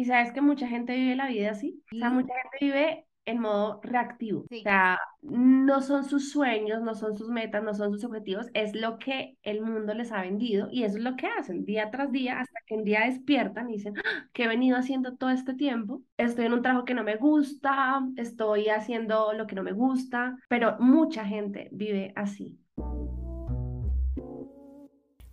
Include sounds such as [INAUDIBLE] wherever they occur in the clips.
Y sabes que mucha gente vive la vida así. O sea, mucha gente vive en modo reactivo. O sea, no son sus sueños, no son sus metas, no son sus objetivos, es lo que el mundo les ha vendido y eso es lo que hacen día tras día hasta que un día despiertan y dicen, ¡Ah! ¿qué he venido haciendo todo este tiempo? Estoy en un trabajo que no me gusta, estoy haciendo lo que no me gusta, pero mucha gente vive así.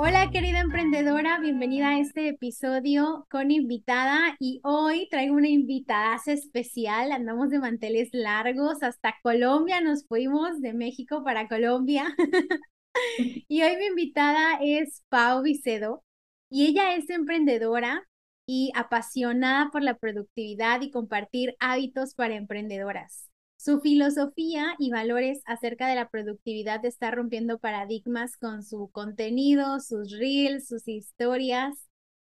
Hola querida emprendedora, bienvenida a este episodio con invitada y hoy traigo una invitada especial, andamos de manteles largos hasta Colombia, nos fuimos de México para Colombia [LAUGHS] y hoy mi invitada es Pau Vicedo y ella es emprendedora y apasionada por la productividad y compartir hábitos para emprendedoras. Su filosofía y valores acerca de la productividad está rompiendo paradigmas con su contenido, sus reels, sus historias,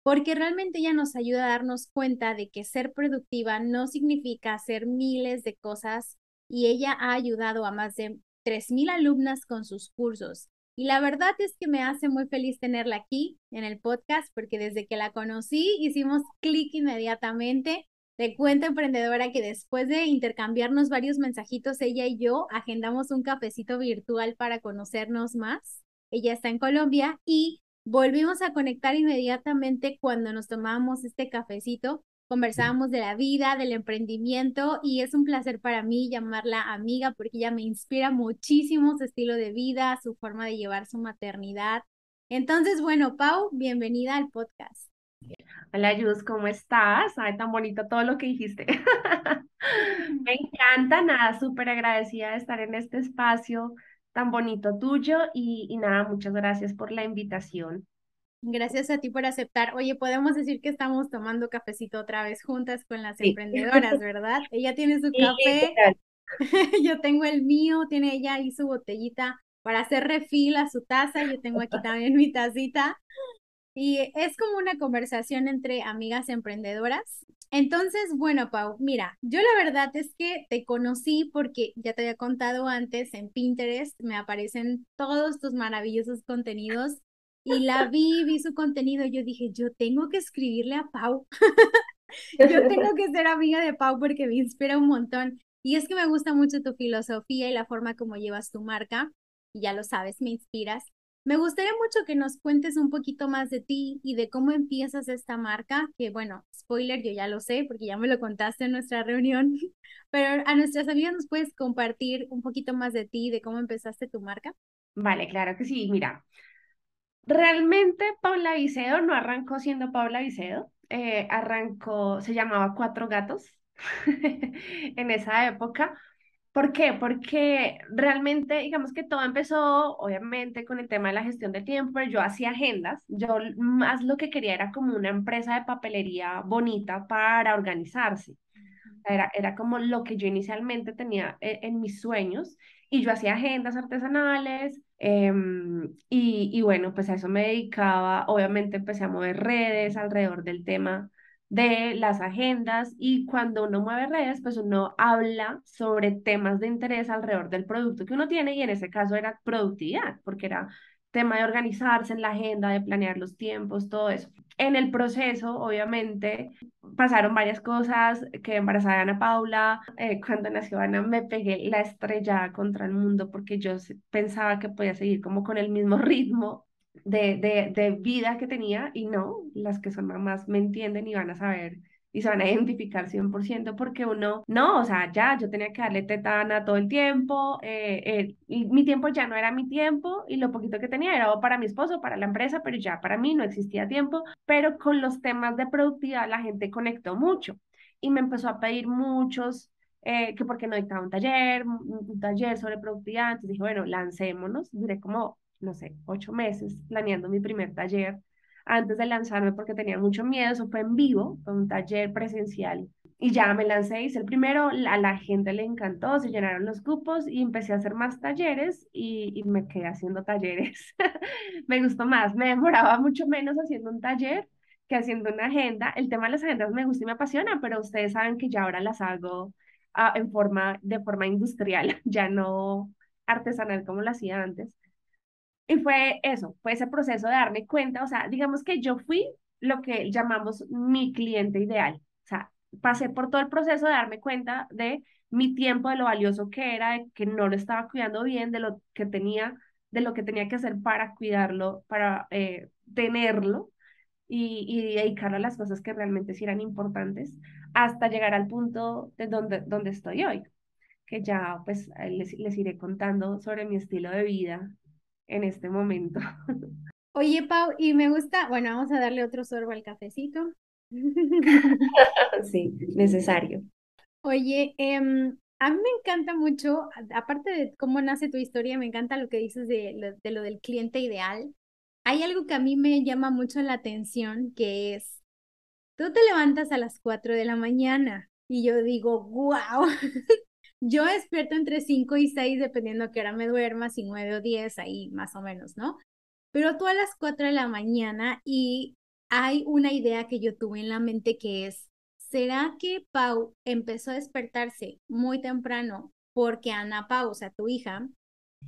porque realmente ella nos ayuda a darnos cuenta de que ser productiva no significa hacer miles de cosas y ella ha ayudado a más de 3.000 alumnas con sus cursos. Y la verdad es que me hace muy feliz tenerla aquí en el podcast porque desde que la conocí hicimos clic inmediatamente te cuento, emprendedora, que después de intercambiarnos varios mensajitos, ella y yo agendamos un cafecito virtual para conocernos más. Ella está en Colombia y volvimos a conectar inmediatamente cuando nos tomábamos este cafecito. Conversábamos de la vida, del emprendimiento y es un placer para mí llamarla amiga porque ella me inspira muchísimo su estilo de vida, su forma de llevar su maternidad. Entonces, bueno, Pau, bienvenida al podcast. Hola, Yus, ¿cómo estás? Ay, tan bonito todo lo que dijiste. [LAUGHS] Me encanta, nada, súper agradecida de estar en este espacio tan bonito tuyo y, y nada, muchas gracias por la invitación. Gracias a ti por aceptar. Oye, podemos decir que estamos tomando cafecito otra vez juntas con las emprendedoras, ¿verdad? Ella tiene su [LAUGHS] café, [LAUGHS] yo tengo el mío, tiene ella ahí su botellita para hacer refil a su taza, yo tengo aquí también mi tacita. Y es como una conversación entre amigas emprendedoras. Entonces, bueno, Pau, mira, yo la verdad es que te conocí porque ya te había contado antes en Pinterest, me aparecen todos tus maravillosos contenidos y la vi, vi su contenido, yo dije, yo tengo que escribirle a Pau. [LAUGHS] yo tengo que ser amiga de Pau porque me inspira un montón. Y es que me gusta mucho tu filosofía y la forma como llevas tu marca. Y ya lo sabes, me inspiras. Me gustaría mucho que nos cuentes un poquito más de ti y de cómo empiezas esta marca, que bueno, spoiler, yo ya lo sé porque ya me lo contaste en nuestra reunión, [LAUGHS] pero a nuestras amigas nos puedes compartir un poquito más de ti, de cómo empezaste tu marca. Vale, claro que sí, mira. Realmente Paula Vicedo no arrancó siendo Paula Vicedo, eh, arrancó, se llamaba Cuatro Gatos [LAUGHS] en esa época, ¿Por qué? Porque realmente, digamos que todo empezó, obviamente, con el tema de la gestión del tiempo, yo hacía agendas, yo más lo que quería era como una empresa de papelería bonita para organizarse. Era, era como lo que yo inicialmente tenía en, en mis sueños y yo hacía agendas artesanales em, y, y bueno, pues a eso me dedicaba, obviamente empecé a mover redes alrededor del tema de las agendas y cuando uno mueve redes, pues uno habla sobre temas de interés alrededor del producto que uno tiene y en ese caso era productividad, porque era tema de organizarse en la agenda, de planear los tiempos, todo eso. En el proceso, obviamente, pasaron varias cosas, que embarazada Ana Paula, eh, [LAUGHS] cuando nació Ana me pegué la estrella contra el mundo porque yo pensaba que podía seguir como con el mismo [LAUGHS] ritmo de, de, de, vida que tenía y no, las que son mamás me entienden y van a saber y se van a identificar 100% porque uno, no, o sea, ya yo tenía que darle tetana todo el tiempo, eh, eh, y mi tiempo ya no era mi tiempo y lo poquito que tenía era para mi esposo, para la empresa, pero ya para mí no existía tiempo, pero con los temas de productividad la gente conectó mucho y me empezó a pedir muchos eh, que porque no dictaba un taller, un taller sobre productividad, entonces dije, bueno, lancémonos, duré como no sé, ocho meses planeando mi primer taller antes de lanzarme porque tenía mucho miedo, eso fue en vivo, fue un taller presencial. Y ya me lancé, hice el primero, a la gente le encantó, se llenaron los grupos y empecé a hacer más talleres y, y me quedé haciendo talleres. [LAUGHS] me gustó más, me demoraba mucho menos haciendo un taller que haciendo una agenda. El tema de las agendas me gusta y me apasiona, pero ustedes saben que ya ahora las hago uh, en forma, de forma industrial, [LAUGHS] ya no artesanal como lo hacía antes. Y fue eso, fue ese proceso de darme cuenta, o sea, digamos que yo fui lo que llamamos mi cliente ideal, o sea, pasé por todo el proceso de darme cuenta de mi tiempo, de lo valioso que era, de que no lo estaba cuidando bien, de lo que tenía, de lo que tenía que hacer para cuidarlo, para eh, tenerlo y, y, dedicarlo a las cosas que realmente sí eran importantes, hasta llegar al punto de donde, donde estoy hoy, que ya pues les, les iré contando sobre mi estilo de vida en este momento. [LAUGHS] Oye, Pau, y me gusta, bueno, vamos a darle otro sorbo al cafecito. [LAUGHS] sí, necesario. Oye, em, a mí me encanta mucho, aparte de cómo nace tu historia, me encanta lo que dices de, lo, de lo del cliente ideal. Hay algo que a mí me llama mucho la atención, que es, tú te levantas a las 4 de la mañana y yo digo, wow, [LAUGHS] Yo despierto entre 5 y 6, dependiendo a qué hora me duerma, si 9 o 10, ahí más o menos, ¿no? Pero tú a las 4 de la mañana y hay una idea que yo tuve en la mente que es, ¿será que Pau empezó a despertarse muy temprano porque Ana Pau, o sea, tu hija,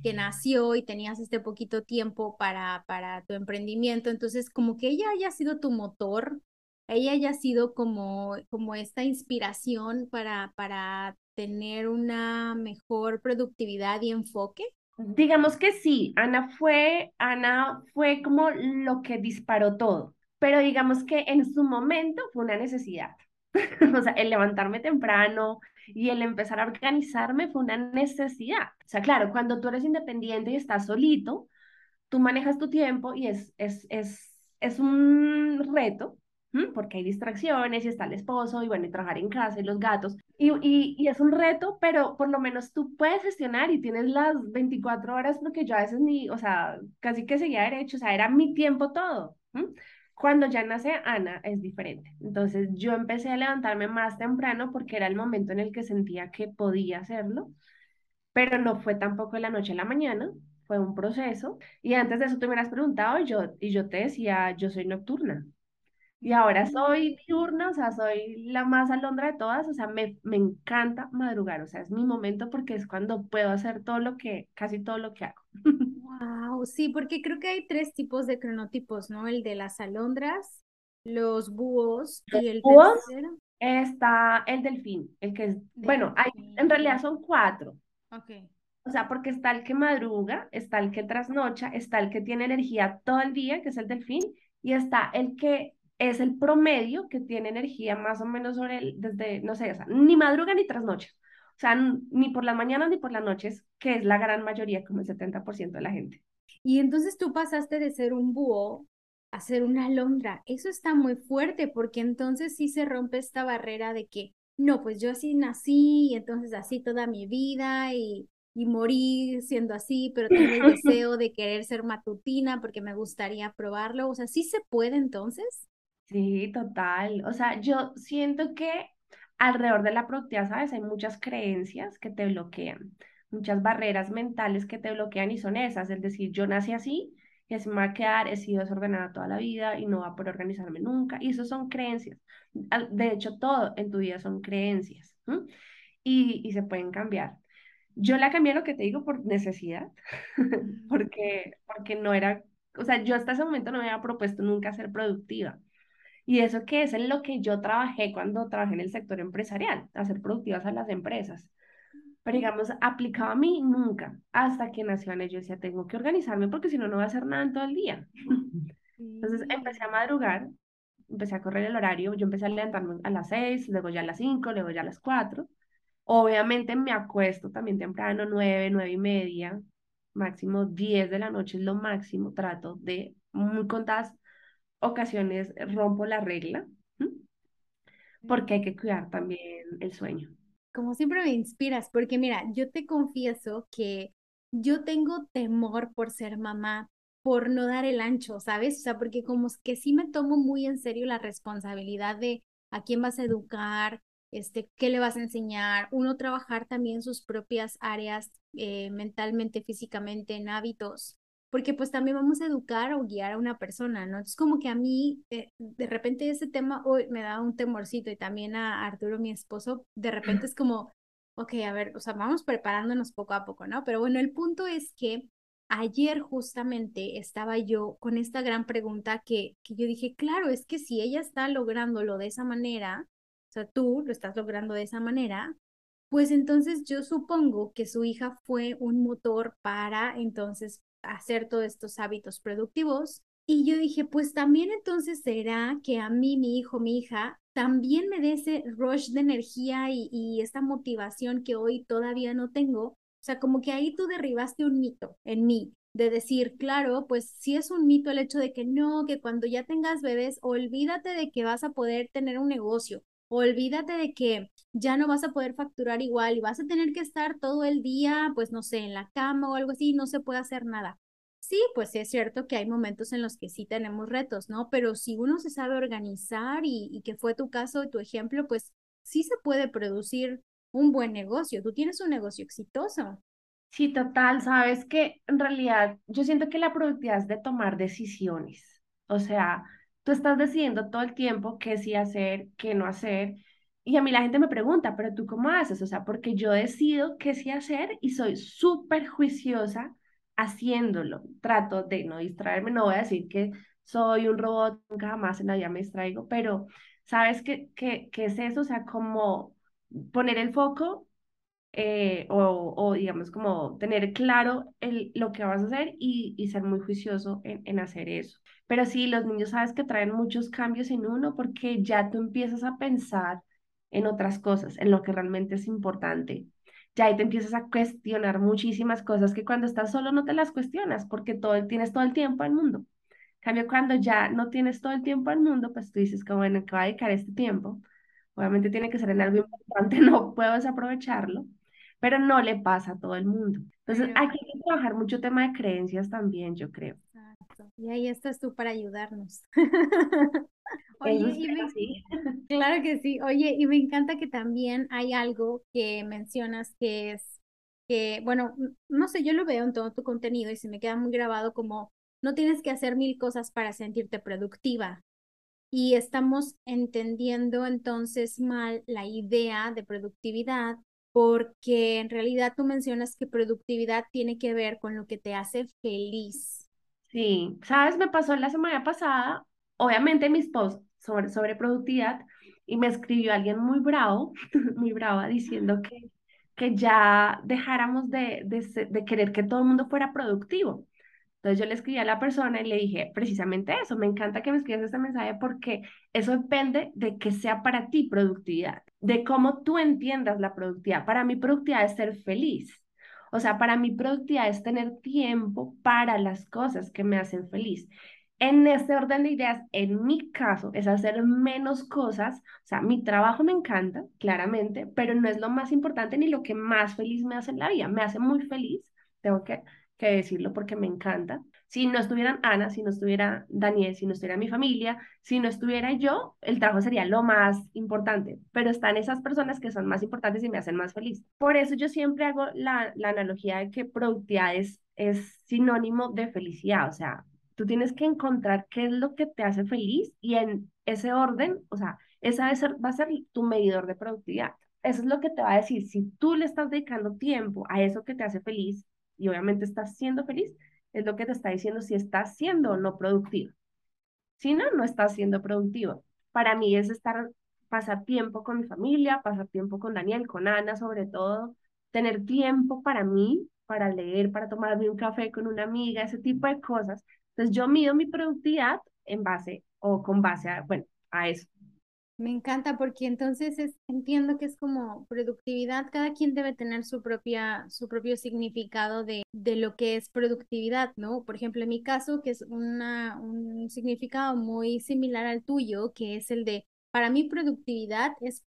que nació y tenías este poquito tiempo para, para tu emprendimiento, entonces como que ella haya sido tu motor, ella haya sido como, como esta inspiración para, para tener una mejor productividad y enfoque? Digamos que sí, Ana fue, Ana fue como lo que disparó todo, pero digamos que en su momento fue una necesidad. [LAUGHS] o sea, el levantarme temprano y el empezar a organizarme fue una necesidad. O sea, claro, cuando tú eres independiente y estás solito, tú manejas tu tiempo y es, es, es, es un reto, porque hay distracciones y está el esposo y bueno, y trabajar en casa y los gatos. Y, y, y, es un reto, pero por lo menos tú puedes gestionar y tienes las 24 horas porque yo a veces ni, o sea, casi que seguía derecho, o sea, era mi tiempo todo. Cuando ya nace Ana es diferente. Entonces yo empecé a levantarme más temprano porque era el momento en el que sentía que podía hacerlo, pero no fue tampoco de la noche a la mañana, fue un proceso. Y antes de eso tú me has preguntado y yo, y yo te decía, yo soy nocturna. Y ahora soy diurna, o sea, soy la más alondra de todas, o sea, me, me encanta madrugar, o sea, es mi momento porque es cuando puedo hacer todo lo que, casi todo lo que hago. [LAUGHS] Wow, sí, porque creo que hay tres tipos de cronotipos, ¿no? El de las alondras, los búhos y el búhos está el delfín, el que es, bueno, hay, en realidad son cuatro. Ok. O sea, porque está el que madruga, está el que trasnocha, está el que tiene energía todo el día, que es el delfín, y está el que es el promedio que tiene energía más o menos sobre el, desde, no sé, o sea, ni madruga ni trasnocha. O sea, ni por las mañanas ni por las noches, que es la gran mayoría, como el 70% de la gente. Y entonces tú pasaste de ser un búho a ser una alondra. Eso está muy fuerte porque entonces sí se rompe esta barrera de que, no, pues yo así nací y entonces así toda mi vida y, y morí siendo así, pero tengo el [LAUGHS] deseo de querer ser matutina porque me gustaría probarlo. O sea, ¿sí se puede entonces? Sí, total. O sea, yo siento que alrededor de la productividad, ¿sabes? Hay muchas creencias que te bloquean, muchas barreras mentales que te bloquean y son esas, es decir, yo nací así y así me va a quedar, he sido desordenada toda la vida y no va a poder organizarme nunca. Y eso son creencias. De hecho, todo en tu vida son creencias y, y se pueden cambiar. Yo la cambié, lo que te digo, por necesidad, [LAUGHS] porque, porque no era, o sea, yo hasta ese momento no me había propuesto nunca ser productiva. Y eso que es lo que yo trabajé cuando trabajé en el sector empresarial, hacer productivas a las empresas. Pero digamos, aplicaba a mí nunca, hasta que nació Ana. Yo decía, tengo que organizarme porque si no, no voy a hacer nada en todo el día. [LAUGHS] Entonces empecé a madrugar, empecé a correr el horario. Yo empecé a levantarme a las seis, luego ya a las cinco, luego ya a las cuatro. Obviamente me acuesto también temprano, nueve, nueve y media, máximo diez de la noche es lo máximo. Trato de muy contadas ocasiones rompo la regla, porque hay que cuidar también el sueño. Como siempre me inspiras, porque mira, yo te confieso que yo tengo temor por ser mamá, por no dar el ancho, ¿sabes? O sea, porque como que sí me tomo muy en serio la responsabilidad de a quién vas a educar, este, qué le vas a enseñar, uno trabajar también sus propias áreas eh, mentalmente, físicamente, en hábitos, porque pues también vamos a educar o guiar a una persona, ¿no? Es como que a mí, eh, de repente ese tema hoy me da un temorcito y también a Arturo, mi esposo, de repente es como, ok, a ver, o sea, vamos preparándonos poco a poco, ¿no? Pero bueno, el punto es que ayer justamente estaba yo con esta gran pregunta que, que yo dije, claro, es que si ella está lográndolo de esa manera, o sea, tú lo estás logrando de esa manera, pues entonces yo supongo que su hija fue un motor para entonces hacer todos estos hábitos productivos. Y yo dije, pues también entonces será que a mí, mi hijo, mi hija, también me dé ese rush de energía y, y esta motivación que hoy todavía no tengo. O sea, como que ahí tú derribaste un mito en mí, de decir, claro, pues sí es un mito el hecho de que no, que cuando ya tengas bebés, olvídate de que vas a poder tener un negocio, olvídate de que ya no vas a poder facturar igual y vas a tener que estar todo el día, pues no sé, en la cama o algo así, no se puede hacer nada. Sí, pues es cierto que hay momentos en los que sí tenemos retos, ¿no? Pero si uno se sabe organizar y, y que fue tu caso, tu ejemplo, pues sí se puede producir un buen negocio. Tú tienes un negocio exitoso. Sí, total, sabes que en realidad yo siento que la productividad es de tomar decisiones. O sea, tú estás decidiendo todo el tiempo qué sí hacer, qué no hacer. Y a mí la gente me pregunta, pero tú cómo haces? O sea, porque yo decido qué sí hacer y soy súper juiciosa haciéndolo. Trato de no distraerme, no voy a decir que soy un robot, nunca jamás en la vida me distraigo, pero ¿sabes qué, qué, qué es eso? O sea, como poner el foco eh, o, o, digamos como tener claro el, lo que vas a hacer y, y ser muy juicioso en, en, hacer eso. Pero sí, los niños sabes que traen muchos cambios en uno porque ya tú empiezas a pensar en otras cosas, en lo que realmente es importante. Ya ahí te empiezas a cuestionar muchísimas cosas que cuando estás solo no te las cuestionas porque todo, tienes todo el tiempo al mundo. En cambio, cuando ya no tienes todo el tiempo al mundo, pues tú dices que bueno, ¿qué va a dedicar este tiempo? Obviamente tiene que ser en algo importante, [LAUGHS] no puedo desaprovecharlo pero no le pasa a todo el mundo. Entonces, hay que trabajar mucho tema de creencias también, yo creo. Y ahí estás tú para ayudarnos. [LAUGHS] Oye, y me... sí. [LAUGHS] claro que sí. Oye, y me encanta que también hay algo que mencionas que es que, bueno, no sé, yo lo veo en todo tu contenido y se me queda muy grabado como no tienes que hacer mil cosas para sentirte productiva. Y estamos entendiendo entonces mal la idea de productividad porque en realidad tú mencionas que productividad tiene que ver con lo que te hace feliz. Sí, sabes, me pasó la semana pasada, obviamente mis posts sobre, sobre productividad, y me escribió alguien muy bravo, [LAUGHS] muy brava, diciendo que, que ya dejáramos de, de, de querer que todo el mundo fuera productivo. Entonces yo le escribí a la persona y le dije precisamente eso, me encanta que me escribas este mensaje porque eso depende de que sea para ti productividad, de cómo tú entiendas la productividad. Para mí productividad es ser feliz. O sea, para mí productividad es tener tiempo para las cosas que me hacen feliz. En este orden de ideas, en mi caso, es hacer menos cosas. O sea, mi trabajo me encanta, claramente, pero no es lo más importante ni lo que más feliz me hace en la vida. Me hace muy feliz, tengo que que decirlo porque me encanta. Si no estuvieran Ana, si no estuviera Daniel, si no estuviera mi familia, si no estuviera yo, el trabajo sería lo más importante, pero están esas personas que son más importantes y me hacen más feliz. Por eso yo siempre hago la, la analogía de que productividad es, es sinónimo de felicidad, o sea, tú tienes que encontrar qué es lo que te hace feliz y en ese orden, o sea, esa va ser, va a ser tu medidor de productividad. Eso es lo que te va a decir, si tú le estás dedicando tiempo a eso que te hace feliz, y obviamente estás siendo feliz, es lo que te está diciendo si estás siendo o no productivo. Si no, no estás siendo productivo. Para mí es estar, pasar tiempo con mi familia, pasar tiempo con Daniel, con Ana sobre todo, tener tiempo para mí, para leer, para tomarme un café con una amiga, ese tipo de cosas. Entonces yo mido mi productividad en base o con base a, bueno, a eso. Me encanta porque entonces es, entiendo que es como productividad, cada quien debe tener su propia, su propio significado de, de lo que es productividad, ¿no? Por ejemplo, en mi caso, que es una, un significado muy similar al tuyo, que es el de, para mí productividad es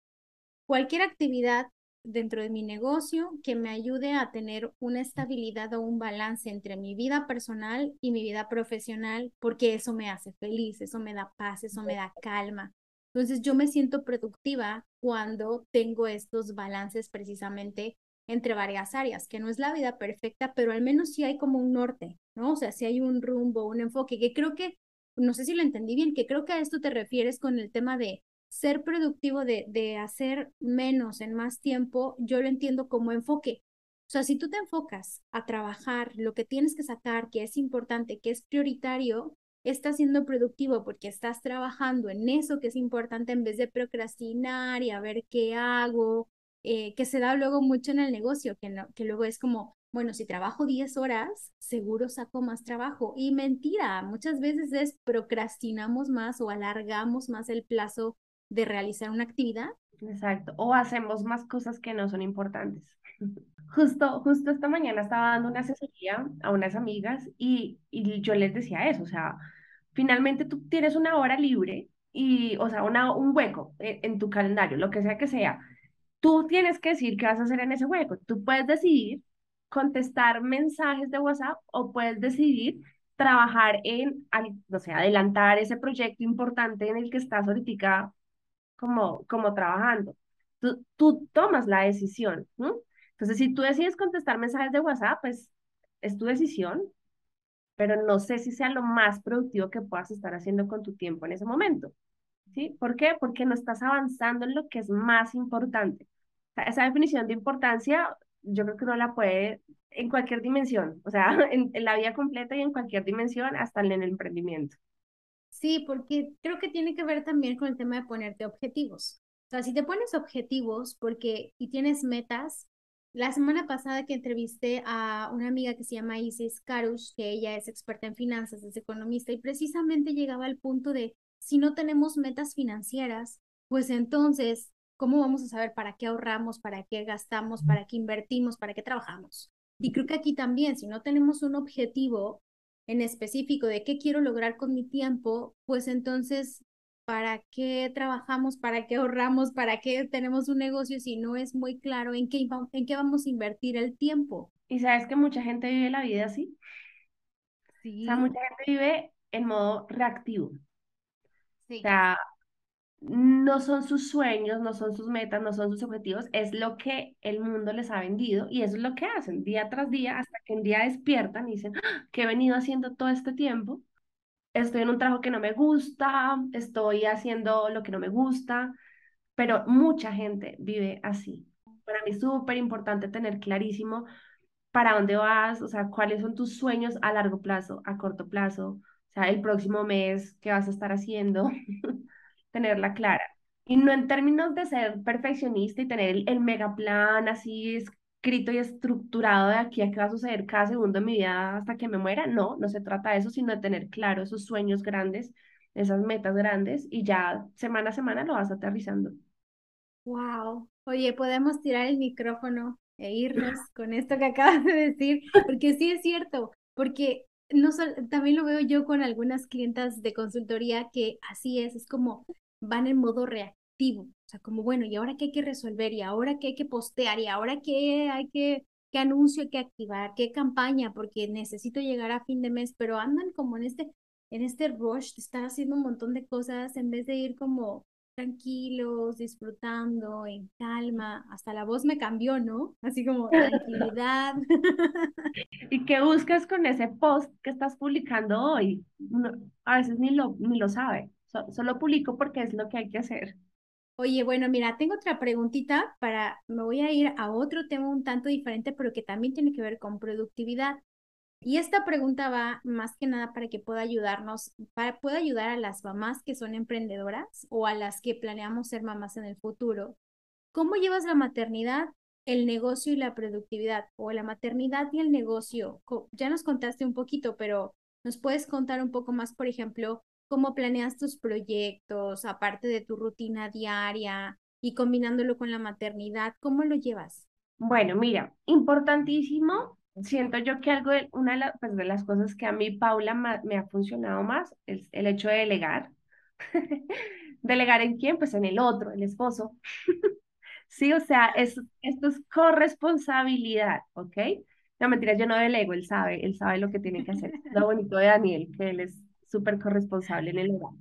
cualquier actividad dentro de mi negocio que me ayude a tener una estabilidad o un balance entre mi vida personal y mi vida profesional, porque eso me hace feliz, eso me da paz, eso me da calma. Entonces yo me siento productiva cuando tengo estos balances precisamente entre varias áreas, que no es la vida perfecta, pero al menos sí hay como un norte, ¿no? O sea, sí hay un rumbo, un enfoque, que creo que, no sé si lo entendí bien, que creo que a esto te refieres con el tema de ser productivo, de, de hacer menos en más tiempo, yo lo entiendo como enfoque. O sea, si tú te enfocas a trabajar lo que tienes que sacar, que es importante, que es prioritario, estás siendo productivo porque estás trabajando en eso que es importante en vez de procrastinar y a ver qué hago, eh, que se da luego mucho en el negocio, que, no, que luego es como, bueno, si trabajo 10 horas, seguro saco más trabajo. Y mentira, muchas veces es procrastinamos más o alargamos más el plazo de realizar una actividad. Exacto, o hacemos más cosas que no son importantes. [LAUGHS] Justo, justo esta mañana estaba dando una asesoría a unas amigas y, y yo les decía eso, o sea, finalmente tú tienes una hora libre y, o sea, una, un hueco en, en tu calendario, lo que sea que sea, tú tienes que decir qué vas a hacer en ese hueco. Tú puedes decidir contestar mensajes de WhatsApp o puedes decidir trabajar en, no sé, adelantar ese proyecto importante en el que estás ahorita como, como trabajando. Tú, tú tomas la decisión. Entonces, si tú decides contestar mensajes de WhatsApp, pues es tu decisión, pero no sé si sea lo más productivo que puedas estar haciendo con tu tiempo en ese momento. ¿Sí? ¿Por qué? Porque no estás avanzando en lo que es más importante. O sea, esa definición de importancia, yo creo que uno la puede en cualquier dimensión, o sea, [LAUGHS] en, en la vida completa y en cualquier dimensión, hasta en el emprendimiento. Sí, porque creo que tiene que ver también con el tema de ponerte objetivos. O sea, si te pones objetivos porque y tienes metas, la semana pasada que entrevisté a una amiga que se llama Isis Karush, que ella es experta en finanzas, es economista, y precisamente llegaba al punto de, si no tenemos metas financieras, pues entonces, ¿cómo vamos a saber para qué ahorramos, para qué gastamos, para qué invertimos, para qué trabajamos? Y creo que aquí también, si no tenemos un objetivo, en específico de qué quiero lograr con mi tiempo, pues entonces, ¿para qué trabajamos? ¿Para qué ahorramos? ¿Para qué tenemos un negocio si no es muy claro en qué, en qué vamos a invertir el tiempo? Y sabes que mucha gente vive la vida así. Sí. O sea, mucha gente vive en modo reactivo. Sí. O sea, no son sus sueños, no son sus metas, no son sus objetivos, es lo que el mundo les ha vendido y eso es lo que hacen día tras día hasta que un día despiertan y dicen, ah, ¿qué he venido haciendo todo este tiempo? Estoy en un trabajo que no me gusta, estoy haciendo lo que no me gusta, pero mucha gente vive así. Para mí es súper importante tener clarísimo para dónde vas, o sea, cuáles son tus sueños a largo plazo, a corto plazo, o sea, el próximo mes, qué vas a estar haciendo. [LAUGHS] tenerla clara. Y no en términos de ser perfeccionista y tener el, el mega plan así escrito y estructurado de aquí a qué va a suceder cada segundo de mi vida hasta que me muera. No, no se trata de eso, sino de tener claro esos sueños grandes, esas metas grandes y ya semana a semana lo vas aterrizando. Wow. Oye, podemos tirar el micrófono e irnos [LAUGHS] con esto que acabas de decir, porque sí es cierto, porque no también lo veo yo con algunas clientas de consultoría que así es, es como van en modo reactivo, sea, como bueno, ¿y ahora qué hay que resolver? ¿Y ahora qué hay que postear? ¿Y ahora qué hay que, qué anuncio hay que activar? ¿Qué campaña? Porque necesito llegar a fin de mes, pero andan como en este, en este rush de estar haciendo un montón de cosas en vez de ir como tranquilos, disfrutando, en calma. Hasta la voz me cambió, ¿no? Así como [LAUGHS] tranquilidad. [LAUGHS] ¿Y qué buscas con ese post que estás publicando hoy? a veces ni lo, ni lo sabe solo publico porque es lo que hay que hacer. Oye, bueno, mira, tengo otra preguntita para, me voy a ir a otro tema un tanto diferente, pero que también tiene que ver con productividad. Y esta pregunta va más que nada para que pueda ayudarnos, para pueda ayudar a las mamás que son emprendedoras o a las que planeamos ser mamás en el futuro. ¿Cómo llevas la maternidad, el negocio y la productividad? O la maternidad y el negocio. Ya nos contaste un poquito, pero nos puedes contar un poco más, por ejemplo, cómo planeas tus proyectos, aparte de tu rutina diaria y combinándolo con la maternidad, ¿cómo lo llevas? Bueno, mira, importantísimo. Siento yo que algo, de, una de, pues, de las cosas que a mí, Paula, me ha funcionado más es el hecho de delegar. [LAUGHS] ¿Delegar en quién? Pues en el otro, el esposo. [LAUGHS] Sí, o sea, es, esto es corresponsabilidad, ¿ok? No, mentiras, yo no delego, él sabe, él sabe lo que tiene que hacer. [LAUGHS] Lo bonito de Daniel, que él es súper corresponsable en el hogar.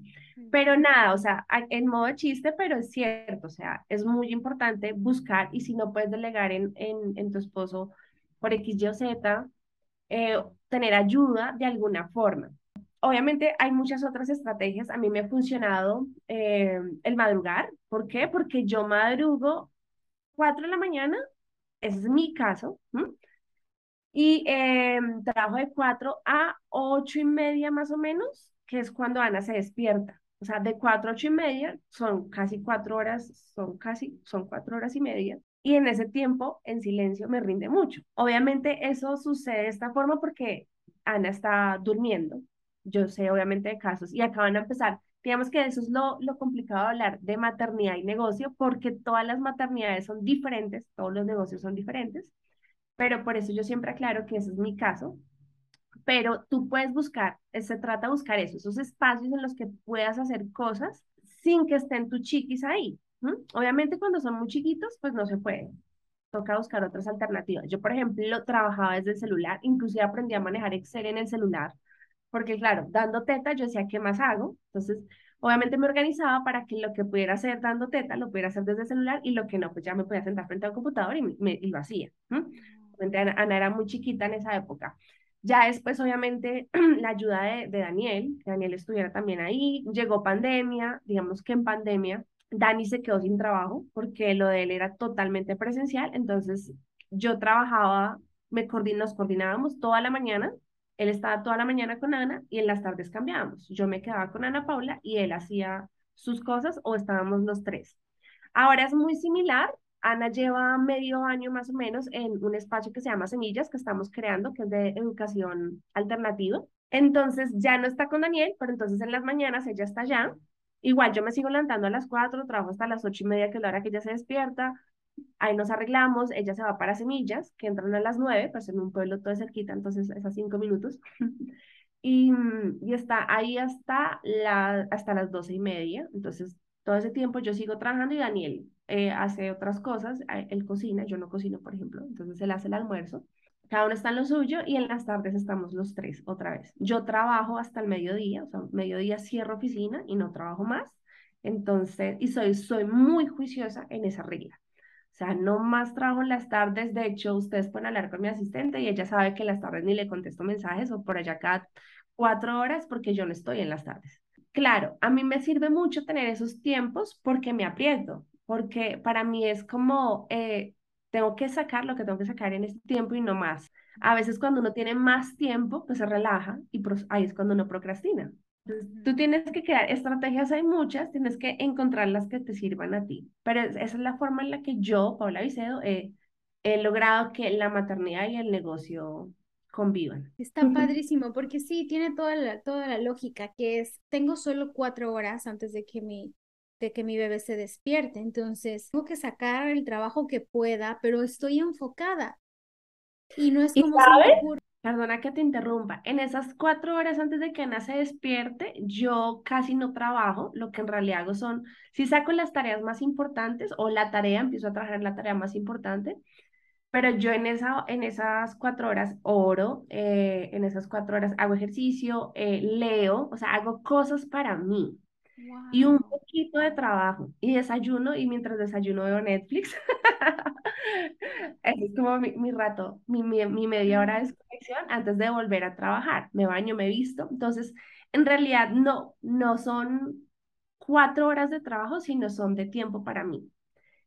Pero nada, o sea, en modo chiste, pero es cierto, o sea, es muy importante buscar y si no puedes delegar en, en, en tu esposo por X, Y o Z, eh, tener ayuda de alguna forma. Obviamente hay muchas otras estrategias. A mí me ha funcionado eh, el madrugar. ¿Por qué? Porque yo madrugo 4 de la mañana, ese es mi caso, y eh, trabajo de 4 a 8 y media más o menos, que es cuando Ana se despierta. O sea, de 4 a 8 y media son casi 4 horas, son casi, son 4 horas y media. Y en ese tiempo, en silencio, me rinde mucho. Obviamente eso sucede de esta forma porque Ana está durmiendo. Yo sé obviamente de casos y acaban de empezar. Digamos que eso es lo, lo complicado de hablar de maternidad y negocio porque todas las maternidades son diferentes, todos los negocios son diferentes pero por eso yo siempre aclaro que ese es mi caso. Pero tú puedes buscar, eh, se trata de buscar eso, esos espacios en los que puedas hacer cosas sin que estén tus chiquis ahí. Obviamente cuando son muy chiquitos, pues no se puede. Toca buscar otras alternativas. Yo, por ejemplo, trabajaba desde el celular, inclusive aprendí a manejar Excel en el celular, porque claro, dando teta, yo decía, ¿qué más hago? Entonces, obviamente me organizaba para que lo que pudiera hacer dando teta, lo pudiera hacer desde el celular, y lo que no, pues ya me podía sentar frente al computador y, me, y lo hacía. Ana, era muy chiquita en esa época. Ya después, obviamente, [CLEARS THROAT] la ayuda de, Daniel, que Daniel estuviera también ahí, llegó pandemia, digamos que en pandemia, Dani se quedó sin trabajo porque lo de él era totalmente presencial, entonces yo trabajaba, me nos coordinábamos toda la mañana, él estaba toda la mañana con Ana y en las tardes cambiábamos. Yo me quedaba con Ana Paula y él hacía sus cosas o estábamos los tres. Ahora es muy similar, Ana lleva medio año más o menos en un espacio que se llama Semillas, que estamos creando, que es de educación alternativa. Entonces ya no está con Daniel, pero entonces en las mañanas ella está allá. Igual yo me sigo levantando a las 4, trabajo hasta las ocho y media, que es la hora que ella se despierta. Ahí nos arreglamos, ella se va para Semillas, que entran a las 9, pues en un pueblo todo cerquita, entonces es a 5 minutos. [LAUGHS] y, y, está ahí hasta, la, hasta las doce y media. Entonces todo ese tiempo yo sigo trabajando y Daniel eh, hace otras cosas, él cocina, yo no cocino, por ejemplo, entonces él hace el almuerzo, cada uno está en lo suyo y en las tardes estamos los tres otra vez. Yo trabajo hasta el mediodía, o sea, mediodía cierro oficina y no trabajo más, entonces, y soy, soy muy juiciosa en esa regla. O sea, no más trabajo en las tardes. De hecho, ustedes pueden hablar con mi asistente y ella sabe que en las tardes ni le contesto mensajes o por allá cada cuatro horas porque yo no estoy en las tardes. Claro, a mí me sirve mucho tener esos tiempos porque me aprieto porque para mí es como, eh, tengo que sacar lo que tengo que sacar en este tiempo y no más. A veces cuando uno tiene más tiempo, pues se relaja y ahí es cuando uno procrastina. tú tienes que crear estrategias, hay muchas, tienes que encontrar las que te sirvan a ti. Pero esa es la forma en la que yo, Paula Vicedo, he logrado que la maternidad y el negocio convivan. Está padrísimo, porque sí, tiene toda la, toda la lógica, que es, tengo solo cuatro horas antes de que mi de que mi bebé se despierte. Entonces, tengo que sacar el trabajo que pueda, pero estoy enfocada. Y no es como Perdona que te interrumpa. En esas cuatro horas antes de que Ana se despierte, yo casi no trabajo. Lo que en realidad hago son, si saco las tareas más importantes o la tarea, empiezo a trabajar en la tarea más importante, pero yo en, esa, en esas cuatro horas oro, eh, en esas cuatro horas hago ejercicio, eh, leo, o sea, hago cosas para mí y un poquito de trabajo y desayuno y mientras desayuno veo Netflix. [LAUGHS] Ese es como mi, mi rato, mi, mi, mi, media hora de desconexión antes de volver a trabajar. Me baño, me visto. Entonces, en realidad no, no son cuatro horas de trabajo, sino son de tiempo para mí.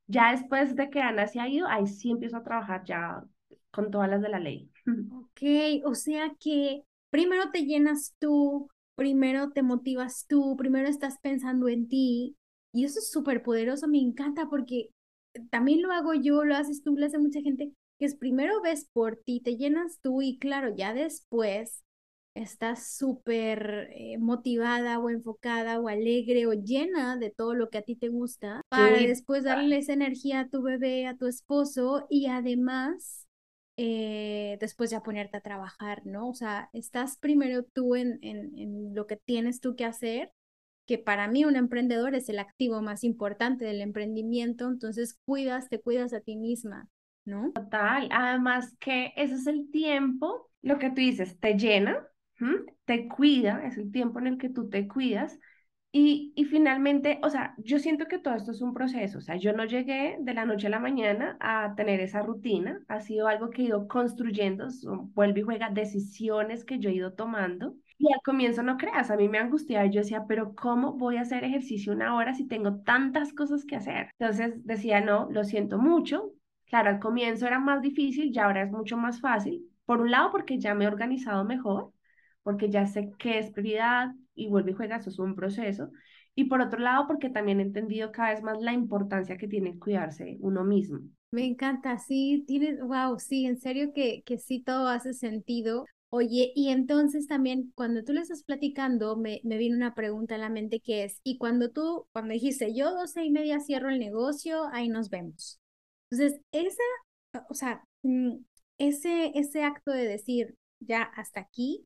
Ya después de que Ana se ha ido, ahí sí empiezo a trabajar ya con todas las de la ley. [LAUGHS] Ok, o sea que primero te llenas tú, primero te motivas tú, primero estás pensando en ti. Y eso es súper poderoso, me encanta porque también lo hago yo, lo haces tú, lo hace mucha gente, que es primero ves por ti, te llenas tú y claro, ya después estás súper eh, motivada o enfocada o alegre o llena de todo lo que a ti te gusta para después darle esa energía a tu bebé, a tu esposo y además eh, después ya ponerte a trabajar, ¿no? O sea, estás primero tú en, en, en, lo que tienes tú que hacer que para mí un emprendedor es el activo más importante del emprendimiento, entonces cuidas, te cuidas a ti misma, ¿no? Total, además que ese es el tiempo, lo que tú dices, te llena, te cuida, es el tiempo en el que tú te cuidas. Y, y finalmente, o sea, yo siento que todo esto es un proceso, o sea, yo no llegué de la noche a la mañana a tener esa rutina, ha sido algo que he ido construyendo, vuelve y juega decisiones que yo he ido tomando. Y al comienzo no creas, a mí me angustiaba, yo decía, pero ¿cómo voy a hacer ejercicio una hora si tengo tantas cosas que hacer? Entonces decía, no, lo siento mucho. Claro, al comienzo era más difícil y ahora es mucho más fácil. Por un lado, porque ya me he organizado mejor, porque ya sé qué es prioridad y vuelve y juega, eso es un proceso. Y por otro lado, porque también he entendido cada vez más la importancia que tiene cuidarse uno mismo. Me encanta, sí, tienes, wow, sí, en serio que, que sí todo hace sentido. Oye, y entonces también cuando tú le estás platicando, me, me vino una pregunta a la mente que es, y cuando tú, cuando dijiste, yo doce y media cierro el negocio, ahí nos vemos. Entonces, esa, o sea, mm, ese, ese acto de decir, ya hasta aquí,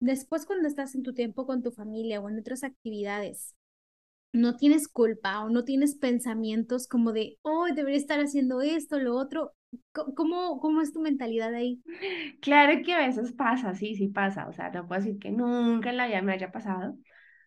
Después, cuando estás en tu tiempo con tu familia o en otras actividades, no tienes culpa o no tienes pensamientos como de, oh, debería estar haciendo esto, lo otro. ¿Cómo, ¿Cómo es tu mentalidad ahí? Claro que a veces pasa, sí, sí pasa. O sea, no puedo decir que nunca la vida me haya pasado.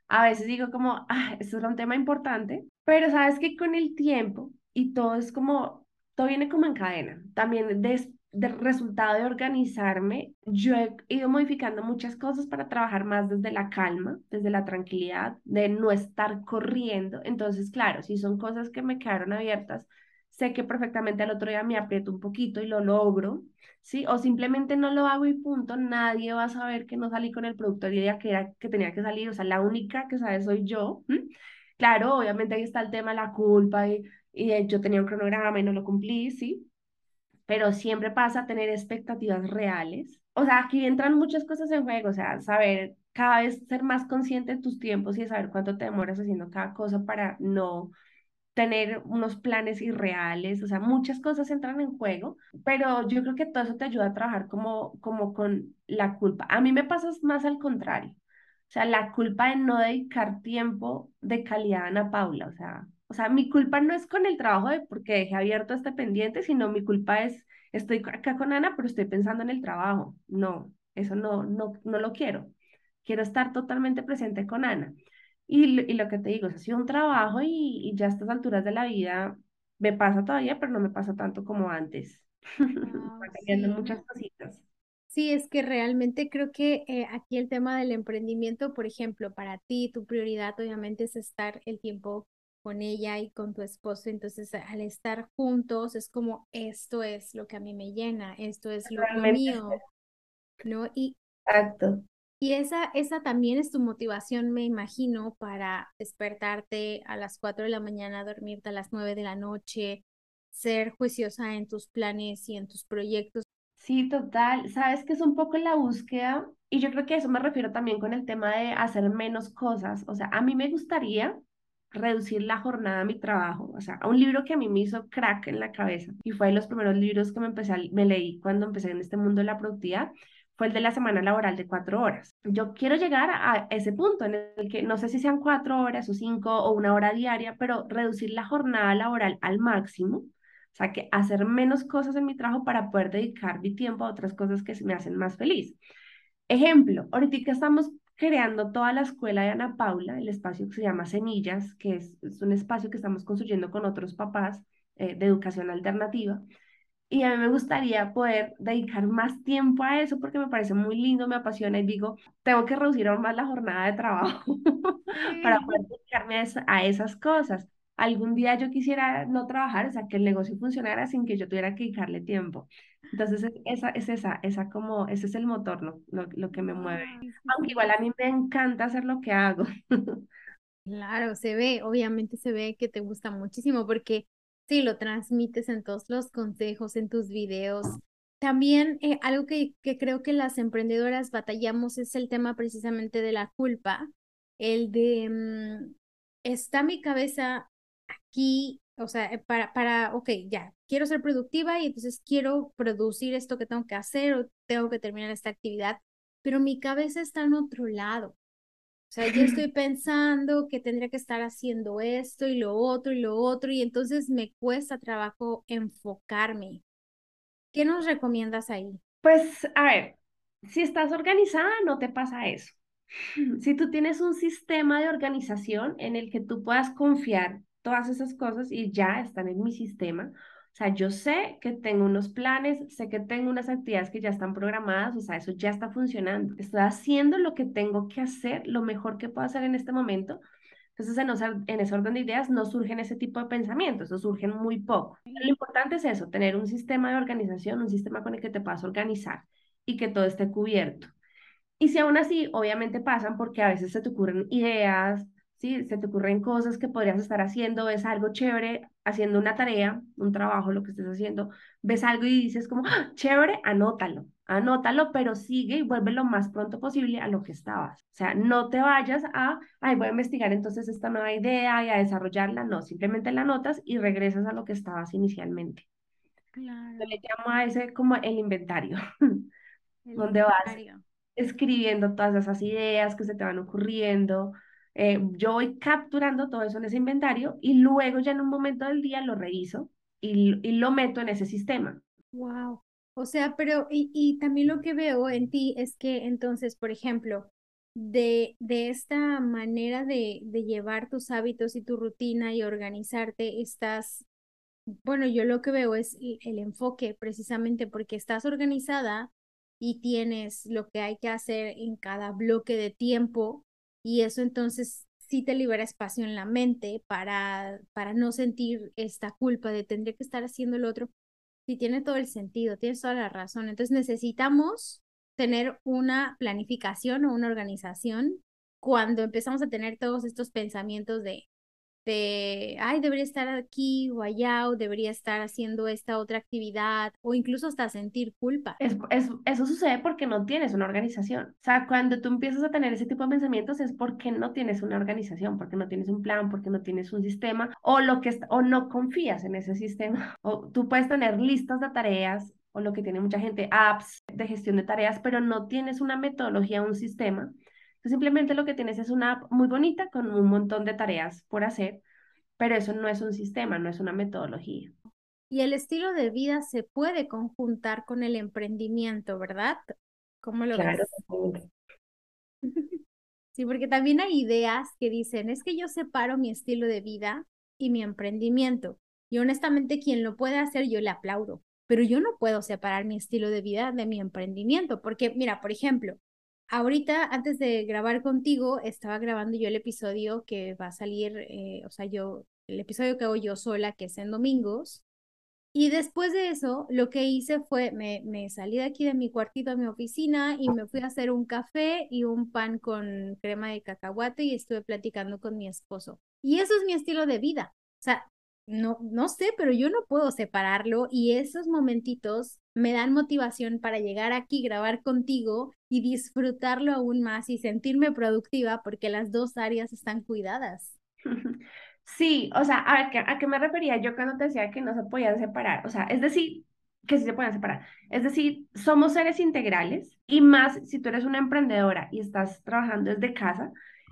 A veces digo como, ah, esto era un tema importante, pero sabes que con el tiempo y todo es como, todo viene como en cadena. También des, del resultado de organizarme, yo he ido modificando muchas cosas para trabajar más desde la calma, desde la tranquilidad, de no estar corriendo. Entonces, claro, si son cosas que me quedaron abiertas, sé que perfectamente al otro día me aprieto un poquito y lo logro, ¿sí? O simplemente no lo hago y punto, nadie va a saber que no salí con el producto el día que, era, que tenía que salir, o sea, la única que sabe soy yo. Claro, obviamente ahí está el tema de la culpa y, y yo tenía un cronograma y no lo cumplí, ¿sí? Pero siempre pasa a tener expectativas reales. O sea, aquí entran muchas cosas en juego, o sea, saber cada vez ser más consciente de tus tiempos y saber cuánto te demoras haciendo cada cosa para no tener unos planes irreales, o sea, muchas cosas entran en juego, pero yo creo que todo eso te ayuda a trabajar como, como con la culpa. A mí me pasa más al contrario, o sea, la culpa de no dedicar tiempo de calidad a Ana Paula, o sea, o sea, mi culpa no es con el trabajo de porque dejé abierto este pendiente, sino mi culpa es, estoy acá con Ana, pero estoy pensando en el trabajo. No, eso no, no, no lo quiero. Quiero estar totalmente presente con Ana. Y, y lo que te digo, es ha sido un trabajo y, y, ya a estas alturas de la vida me pasa todavía, pero no me pasa tanto como antes. [LAUGHS] Wow, cambiando muchas cositas. Sí, es que realmente creo que eh, aquí el tema del emprendimiento, por ejemplo, para ti, tu prioridad obviamente es estar el tiempo con ella y con tu esposo. Entonces, al estar juntos, es como, esto es lo que a mí me llena, esto es lo, mío, ¿no? Y, Exacto. Y esa, esa también es tu motivación, me imagino, para despertarte a las 4 de la mañana, dormirte a las 9 de la noche, ser juiciosa en tus planes y en tus proyectos. Sí, total. Sabes que es un poco la búsqueda y yo creo que a eso me refiero también con el tema de hacer menos cosas. O sea, a mí me gustaría reducir la jornada de mi trabajo, o sea, un libro que a mí me hizo crack en la cabeza y fue de los primeros libros que me, empecé me leí cuando empecé en este mundo de la productividad, fue el de la semana laboral de cuatro horas. Yo quiero llegar a ese punto en el que no sé si sean cuatro horas o cinco o una hora diaria, pero reducir la jornada laboral al máximo, o sea, que hacer menos cosas en mi trabajo para poder dedicar mi tiempo a otras cosas que me hacen más feliz. Ejemplo, ahorita estamos creando toda la escuela de Ana Paula, el espacio que se llama Semillas, que es, un espacio que estamos construyendo con otros papás eh, de educación alternativa. Y a mí me gustaría poder dedicar más tiempo a eso porque me parece muy lindo, me apasiona y digo, tengo que reducir aún más la jornada de trabajo [LAUGHS] para poder dedicarme a esas cosas algún día yo quisiera no trabajar, o sea, que el negocio funcionara sin que yo tuviera que dedicarle tiempo. Entonces, esa, es esa, esa como, ese es el motor, ¿no? lo, lo que me mueve. Aunque igual a mí me encanta hacer lo que hago. [LAUGHS] Claro, se ve, obviamente se ve que te gusta muchísimo porque sí, lo transmites en todos los consejos, en tus videos. También eh, algo que, que creo que las emprendedoras batallamos es el tema precisamente de la culpa, el de, mm, está mi cabeza aquí, o sea, eh, para, para, ok, ya, quiero ser productiva y entonces quiero producir esto que tengo que hacer o tengo que terminar esta actividad, pero mi cabeza está en otro lado. O sea, yo estoy [LAUGHS] pensando que tendría que estar haciendo esto y lo otro y lo otro, y entonces me cuesta trabajo enfocarme. ¿Qué nos recomiendas ahí? Pues, a ver, si estás organizada, no te pasa eso. Si tú tienes un sistema de organización en el que tú puedas confiar todas esas cosas y ya están en mi sistema, o sea, yo sé que tengo unos planes, sé que tengo unas actividades que ya están programadas, o sea, eso ya está funcionando. Estoy haciendo lo que tengo que hacer, lo mejor que puedo hacer en este momento. Entonces, en, en ese orden de ideas no surgen ese tipo de pensamientos, o surgen muy poco. Lo importante es eso, tener un sistema de organización, un sistema con el que te puedas organizar y que todo esté cubierto. Y si aún así, obviamente pasan porque a veces se te ocurren ideas, ¿sí? Se te ocurren cosas que podrías estar haciendo, ves algo chévere, haciendo una tarea, un trabajo, lo que estés haciendo, ves algo y dices como, ¡Ah, chévere, anótalo, anótalo, pero sigue y vuelve lo más pronto posible a lo que estabas. O sea, no te vayas a, ay, voy a investigar entonces esta nueva idea y a desarrollarla, no, simplemente la anotas y regresas a lo que estabas inicialmente. Claro. Yo le llamo a ese como el inventario, [LAUGHS] donde vas escribiendo todas esas ideas que se te van ocurriendo, eh, yo voy capturando todo eso en ese inventario y luego ya en un momento del día lo reviso y, y lo meto en ese sistema. Wow. O sea, pero y, y también lo que veo en ti es que entonces, por ejemplo, de, de esta manera de, de llevar tus hábitos y tu rutina y organizarte, estás, bueno, yo lo que veo es el enfoque precisamente porque estás organizada y tienes lo que hay que hacer en cada bloque de tiempo y eso entonces sí te libera espacio en la mente para, para no sentir esta culpa de tendría que estar haciendo el otro. Sí, tiene todo el sentido, tienes toda la razón. Entonces necesitamos tener una planificación o una organización cuando empezamos a tener todos estos pensamientos de de, ay, debería estar aquí o allá, o debería estar haciendo esta otra actividad, o incluso hasta sentir culpa. Es, es, eso sucede porque no tienes una organización. O sea, cuando tú empiezas a tener ese tipo de pensamientos es porque no tienes una organización, porque no tienes un plan, porque no tienes un sistema, o, lo que, o no confías en ese sistema. [LAUGHS] O tú puedes tener listas de tareas o lo que tiene mucha gente, apps de gestión de tareas, pero no tienes una metodología, un sistema simplemente lo que tienes es una app muy bonita con un montón de tareas por hacer, pero eso no es un sistema, no es una metodología. Y el estilo de vida se puede conjuntar con el emprendimiento, ¿verdad? ¿Cómo lo claro. ves? [LAUGHS] Sí, porque también hay ideas que dicen, es que yo separo mi estilo de vida y mi emprendimiento. Y honestamente, quien lo puede hacer, yo le aplaudo. Pero yo no puedo separar mi estilo de vida de mi emprendimiento, porque mira, por ejemplo, Ahorita, antes de grabar contigo, estaba grabando yo el episodio que va a salir, eh, o sea, yo, el episodio que hago yo sola, que es en domingos. Y después de eso, lo que hice fue, me, me salí de aquí de mi cuartito a mi oficina y me fui a hacer un café y un pan con crema de cacahuate y estuve platicando con mi esposo. Y eso es mi estilo de vida. O sea, no, no sé, pero yo no puedo separarlo y esos momentitos me dan motivación para llegar aquí, grabar contigo y disfrutarlo aún más y sentirme productiva porque las dos áreas están cuidadas. [LAUGHS] Sí, o sea, a ver, ¿a qué me refería yo cuando te decía que no se podían separar? O sea, es decir, que sí se pueden separar. Es decir, somos seres integrales y más si tú eres una emprendedora y estás trabajando desde casa,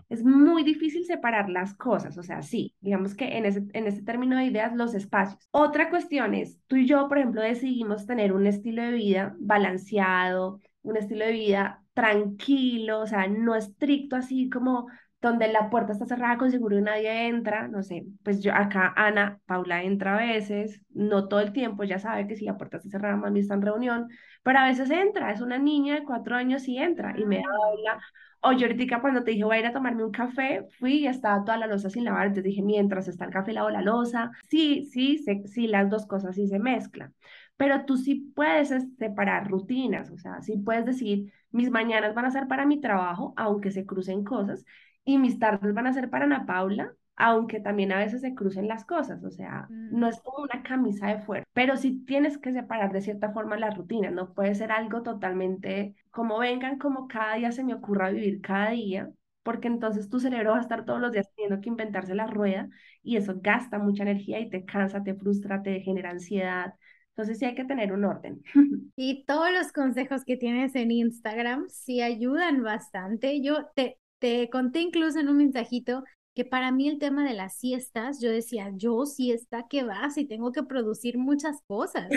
es muy difícil separar las cosas, o sea, sí, digamos que en ese, en ese término de ideas, los espacios. Otra cuestión es, tú y yo, por ejemplo, decidimos tener un estilo de vida balanceado, un estilo de vida tranquilo, o sea, no estricto así como donde la puerta está cerrada con seguro y nadie entra, no sé, pues yo acá Ana, Paula entra a veces, no todo el tiempo, ya sabe que si la puerta está cerrada, mami está en reunión, pero a veces entra, es una niña de cuatro años y entra y me habla, o yo ahorita cuando te dije voy a ir a tomarme un café, fui y estaba toda la losa sin lavar, entonces dije mientras está el café lavo la losa, sí, sí, sí, las dos cosas sí se mezclan, pero tú sí puedes separar rutinas, o sea, sí puedes decir, mis mañanas van a ser para mi trabajo, aunque se crucen cosas, y mis tardes van a ser para Ana Paula, aunque también a veces se crucen las cosas, o sea, no mm. es como una camisa de fuerza, pero sí tienes que separar de cierta forma la rutina, no puede ser algo totalmente como vengan, como cada día se me ocurra vivir cada día, porque entonces tu cerebro va a estar todos los días teniendo que inventarse la rueda y eso gasta mucha energía y te cansa, te frustra, te genera ansiedad. Entonces sí hay que tener un orden. [LAUGHS] Y todos los consejos que tienes en Instagram sí ayudan bastante. Yo te, te conté incluso en un mensajito que para mí el tema de las siestas, yo decía, yo siesta, ¿qué va? Si tengo que producir muchas cosas.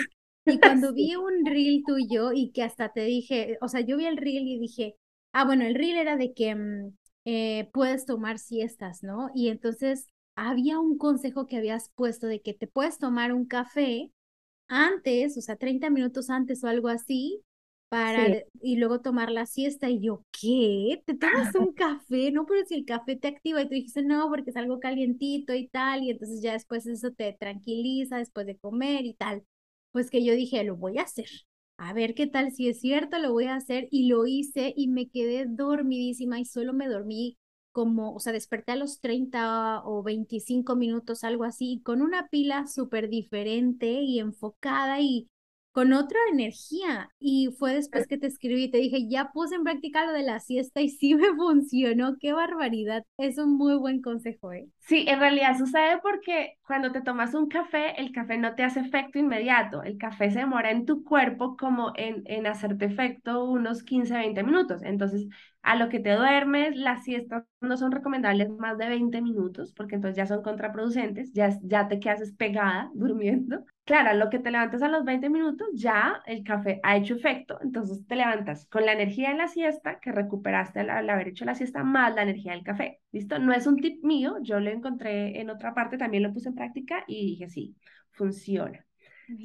Y [LAUGHS] cuando vi un reel tuyo y que hasta te dije, o sea, yo vi el reel y dije, ah, bueno, el reel era de que mm, eh, puedes tomar siestas, ¿no? Y entonces había un consejo que habías puesto de que te puedes tomar un café antes, o sea, 30 minutos antes o algo así, para y luego tomar la siesta. Y yo, ¿qué? ¿Te tomas un café? No, pero si el café te activa y tú dijiste, no, porque es algo calientito y tal, y entonces ya después eso te tranquiliza después de comer y tal. Pues que yo dije, lo voy a hacer. A ver qué tal, si es cierto, lo voy a hacer. Y lo hice y me quedé dormidísima y solo me dormí como, o sea, desperté a los 30 o 25 minutos, algo así, con una pila súper diferente y enfocada y con otra energía. Y fue después que te escribí y te dije, ya puse en práctica lo de la siesta y sí me [LAUGHS] funcionó. Qué barbaridad. Es un muy buen consejo, ¿eh? Sí, en realidad sucede porque cuando te tomas un café, el café no te hace efecto inmediato. El café se demora en tu cuerpo como en, en hacerte efecto unos 15, 20 minutos. Entonces, a lo que te duermes, las siestas no son recomendables más de 20 minutos porque entonces ya son contraproducentes, ya, ya te quedas pegada [LAUGHS] durmiendo. Claro, a lo que te levantas a los 20 minutos, ya el café ha hecho efecto, entonces te levantas con la energía de la siesta que recuperaste al, al haber hecho la siesta más la energía del café. ¿Listo? No es un tip mío, yo lo encontré en otra parte, también lo puse en práctica y dije, sí, funciona.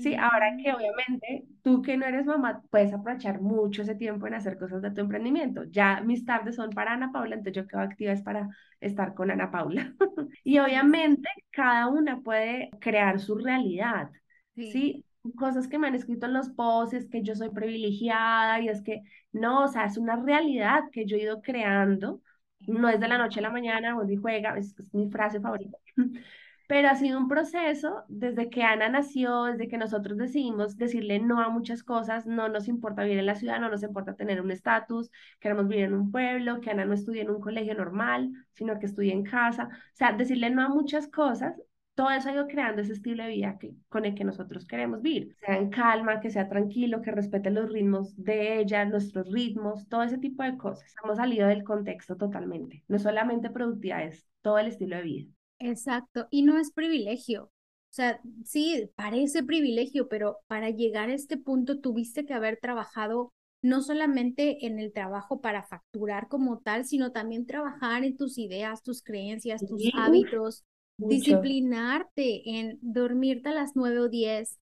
Sí, ahora que obviamente tú que no eres mamá puedes aprovechar mucho ese tiempo en hacer cosas de tu emprendimiento. Ya mis tardes son para Ana Paula, entonces yo quedo activa es para estar con Ana Paula. [LAUGHS] y obviamente cada una puede crear su realidad. Sí. Cosas que me han escrito en los posts es que yo soy privilegiada y es que no, o sea, es una realidad que yo he ido creando. No es de la noche a la mañana, vuelve y juega, es mi frase favorita. [LAUGHS] pero ha sido un proceso desde que Ana nació, desde que nosotros decidimos decirle no a muchas cosas, no nos importa vivir en la ciudad, no nos importa tener un estatus, queremos vivir en un pueblo, que Ana no estudie en un colegio normal, sino que estudie en casa, o sea, decirle no a muchas cosas. Todo eso ha ido creando ese estilo de vida que, con el que nosotros queremos vivir. Sea en calma, que sea tranquilo, que respete los ritmos de ella, nuestros ritmos, todo ese tipo de cosas. Hemos salido del contexto totalmente. No solamente productividad, es todo el estilo de vida. Exacto, y no es privilegio. O sea, sí, parece privilegio, pero para llegar a este punto tuviste que haber trabajado no solamente en el trabajo para facturar como tal, sino también trabajar en tus ideas, tus creencias, tus hábitos, disciplinarte en dormirte a las nueve o diez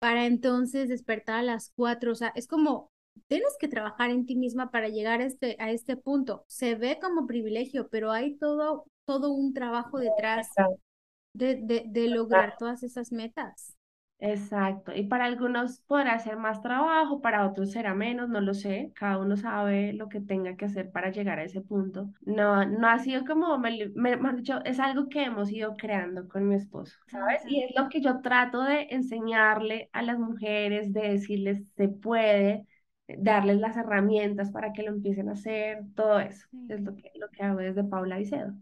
para entonces despertar a las cuatro. O sea, es como tienes que trabajar en ti misma para llegar a este, a este punto. Se ve como privilegio, pero hay todo todo un trabajo detrás de, de, lograr todas esas metas. Exacto. Y para algunos podrá ser más trabajo, para otros será menos, no lo sé. Cada uno sabe lo que tenga que hacer para llegar a ese punto. No, no ha sido como, me, me, dicho, es algo que hemos ido creando con mi esposo, ¿sabes? Y es lo que yo trato de enseñarle a las mujeres, de decirles, se puede, darles las herramientas para que lo empiecen a hacer, todo eso. Es lo que, lo que hago desde Paula Vicedo.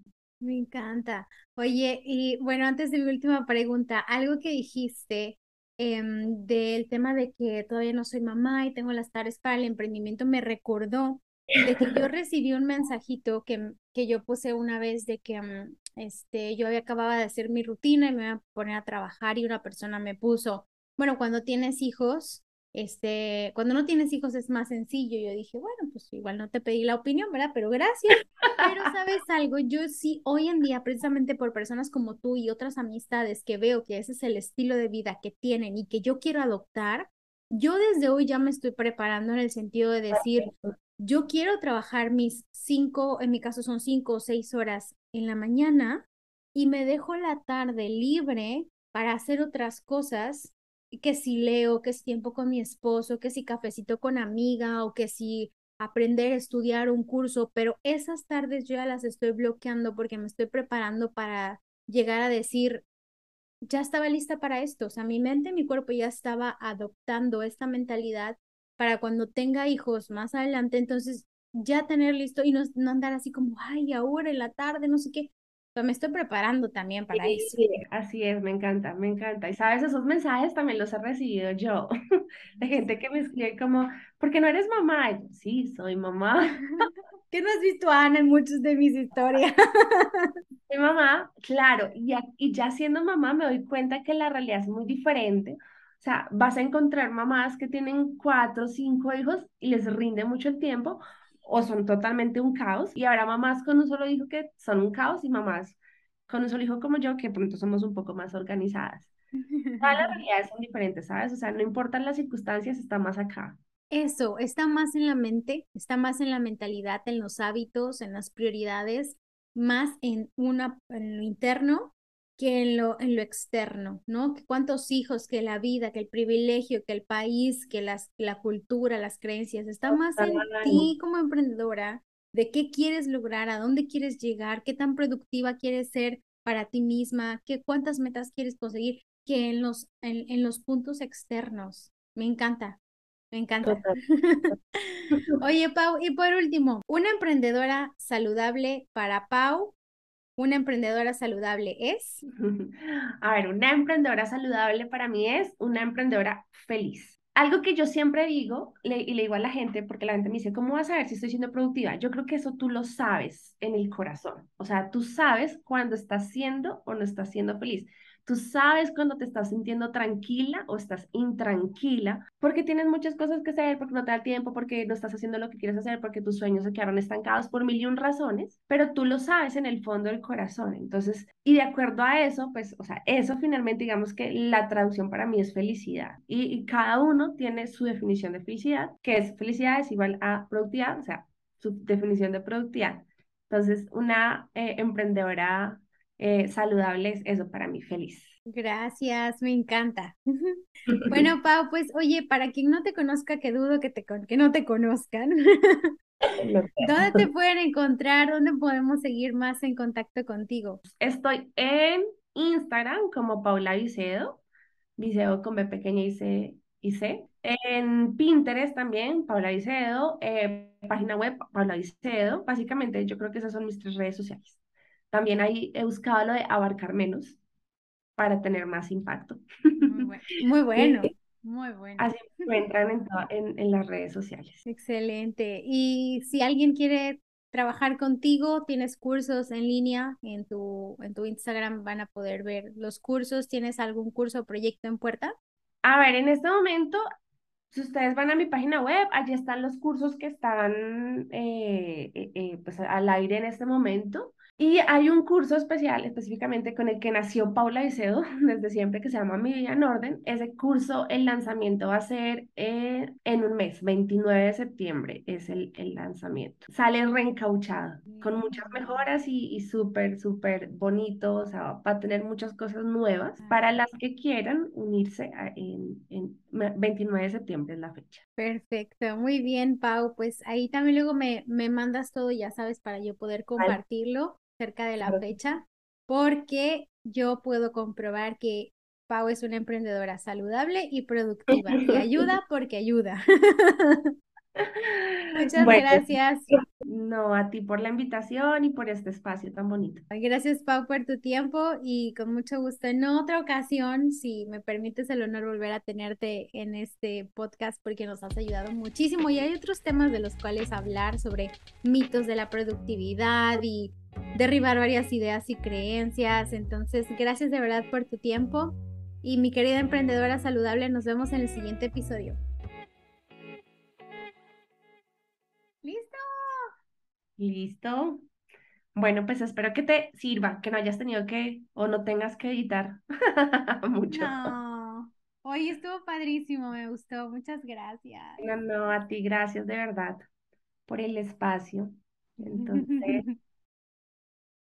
Me encanta. Oye, y bueno, antes de mi última pregunta, algo que dijiste em, del tema de que todavía no soy mamá y tengo las tareas para el emprendimiento, me recordó de que yo recibí un mensajito que, que yo puse una vez de que mm, este, yo había acabado de hacer mi rutina y me iba a poner a trabajar y una persona me puso, bueno, cuando tienes hijos, este, cuando no tienes hijos es más sencillo. Yo dije, bueno, pues igual no te pedí la opinión, ¿verdad? Pero gracias. Pero sabes algo, yo sí, hoy en día, precisamente por personas como tú y otras amistades que veo que ese es el estilo de vida que tienen y que yo quiero adoptar, yo desde hoy ya me estoy preparando en el sentido de decir, yo quiero trabajar mis cinco, en mi caso son cinco o seis horas en la mañana y me dejo la tarde libre para hacer otras cosas que si leo, que si tiempo con mi esposo, que si cafecito con amiga o que si aprender estudiar un curso, pero esas tardes yo ya las estoy bloqueando porque me estoy preparando para llegar a decir, ya estaba lista para esto, o sea, mi mente, mi cuerpo ya estaba adoptando esta mentalidad para cuando tenga hijos más adelante, entonces ya tener listo y no andar así como, ay, ahora en la tarde, no sé qué, me estoy preparando también para eso. así es, me encanta, me encanta. Y sabes, esos mensajes también los he recibido yo, [LAUGHS] de gente que me escribe como, ¿por qué no eres mamá? Y yo, sí, soy mamá. [LAUGHS] ¿Qué no has visto, Ana, en muchas de mis historias? [LAUGHS] Mi mamá, claro, y, y ya siendo mamá me doy cuenta que la realidad es muy diferente. O sea, vas a encontrar mamás que tienen cuatro o cinco hijos y les rinde mucho el tiempo o son totalmente un caos. Y habrá mamás con un solo hijo que son un caos y mamás con un solo hijo como yo que pronto somos un poco más organizadas. Todas las [LAUGHS] realidades son diferentes, ¿sabes? O sea, no importan las circunstancias, está más acá. Eso, está más en la mente, está más en la mentalidad, en los hábitos, en las prioridades, más en, una, en lo interno que en lo, en lo externo, ¿no? Que cuántos hijos, que la vida, que el privilegio, que el país, que las, la cultura, las creencias, está más en ti como emprendedora, de qué quieres lograr, a dónde quieres llegar, qué tan productiva quieres ser para ti misma, qué cuántas metas quieres conseguir, que en los, en, en los puntos externos. Me encanta, me encanta. [LAUGHS] Oye, Pau, y por último, una emprendedora saludable para Pau, una emprendedora saludable es. [LAUGHS] A ver, una emprendedora saludable para mí es una emprendedora feliz. Algo que yo siempre digo y le digo a la gente, porque la gente me dice, ¿cómo vas a ver si estoy siendo productiva? Yo creo que eso tú lo sabes en el corazón. O sea, tú sabes cuando estás siendo o no estás siendo feliz. Tú sabes cuando te estás sintiendo tranquila o estás intranquila porque tienes muchas cosas que hacer, porque no te da tiempo, porque no estás haciendo lo que quieres hacer, porque tus sueños se quedaron estancados por mil y un razones, pero tú lo sabes en el fondo del corazón. Entonces, y de acuerdo a eso, pues, o sea, eso finalmente digamos que la traducción para mí es felicidad. Y, cada uno tiene su definición de felicidad, que es felicidad es igual a productividad, o sea, su definición de productividad. Entonces, una eh, emprendedora eh, saludable es eso para mí, feliz. Gracias, me encanta. [LAUGHS] [LAUGHS] Bueno, Pau, pues oye, para quien no te conozca, que dudo que, te, que no te conozcan, [LAUGHS] ¿dónde te pueden encontrar? ¿Dónde podemos seguir más en contacto contigo? Estoy en Instagram como Paula Vicedo, Vicedo con B pequeña y C, y C. En Pinterest también, Paula Vicedo, eh, página web Paula Vicedo. Básicamente yo creo que esas son mis tres redes sociales. También ahí he buscado lo de abarcar menos para tener más impacto. Muy [LAUGHS] bueno. Muy bueno. Así me encuentran en, en, las redes sociales. Excelente. Y si alguien quiere trabajar contigo, tienes cursos en línea en tu, en tu Instagram, van a poder ver los cursos. ¿Tienes algún curso o proyecto en puerta? A ver, en este momento, si ustedes van a mi página web, allí están los cursos que están eh, eh, eh, pues, al aire en este momento. Y hay un curso especial específicamente con el que nació Paula Vicedo [LAUGHS] desde siempre que se llama Mi Vida en Orden. Ese curso, el lanzamiento va a ser eh, en un mes, 29 de septiembre es el, el lanzamiento. Sale reencauchado, con muchas mejoras y, y súper, súper bonito, o sea, va a tener muchas cosas nuevas para las que quieran unirse en, en 29 de septiembre es la fecha. Perfecto, muy bien, Pau. Pues ahí también luego me, me mandas todo, ya sabes, para yo poder compartirlo cerca de la fecha, porque yo puedo comprobar que Pau es una emprendedora saludable y productiva y ayuda [LAUGHS] porque ayuda. [LAUGHS] Muchas gracias. No, a ti por la invitación y por este espacio tan bonito. Gracias, Pau, por tu tiempo y con mucho gusto. En otra ocasión, si me permites el honor volver a tenerte en este podcast porque nos has ayudado muchísimo y hay otros temas de los cuales hablar sobre mitos de la productividad y derribar varias ideas y creencias. Entonces, gracias de verdad por tu tiempo y mi querida emprendedora saludable, nos vemos en el siguiente episodio. ¿Listo? Listo. Bueno, pues espero que te sirva, que no hayas tenido que o no tengas que editar [LAUGHS] mucho. No. Hoy estuvo padrísimo, me gustó. Muchas gracias. No, no, a ti gracias de verdad por el espacio. [LAUGHS] Entonces,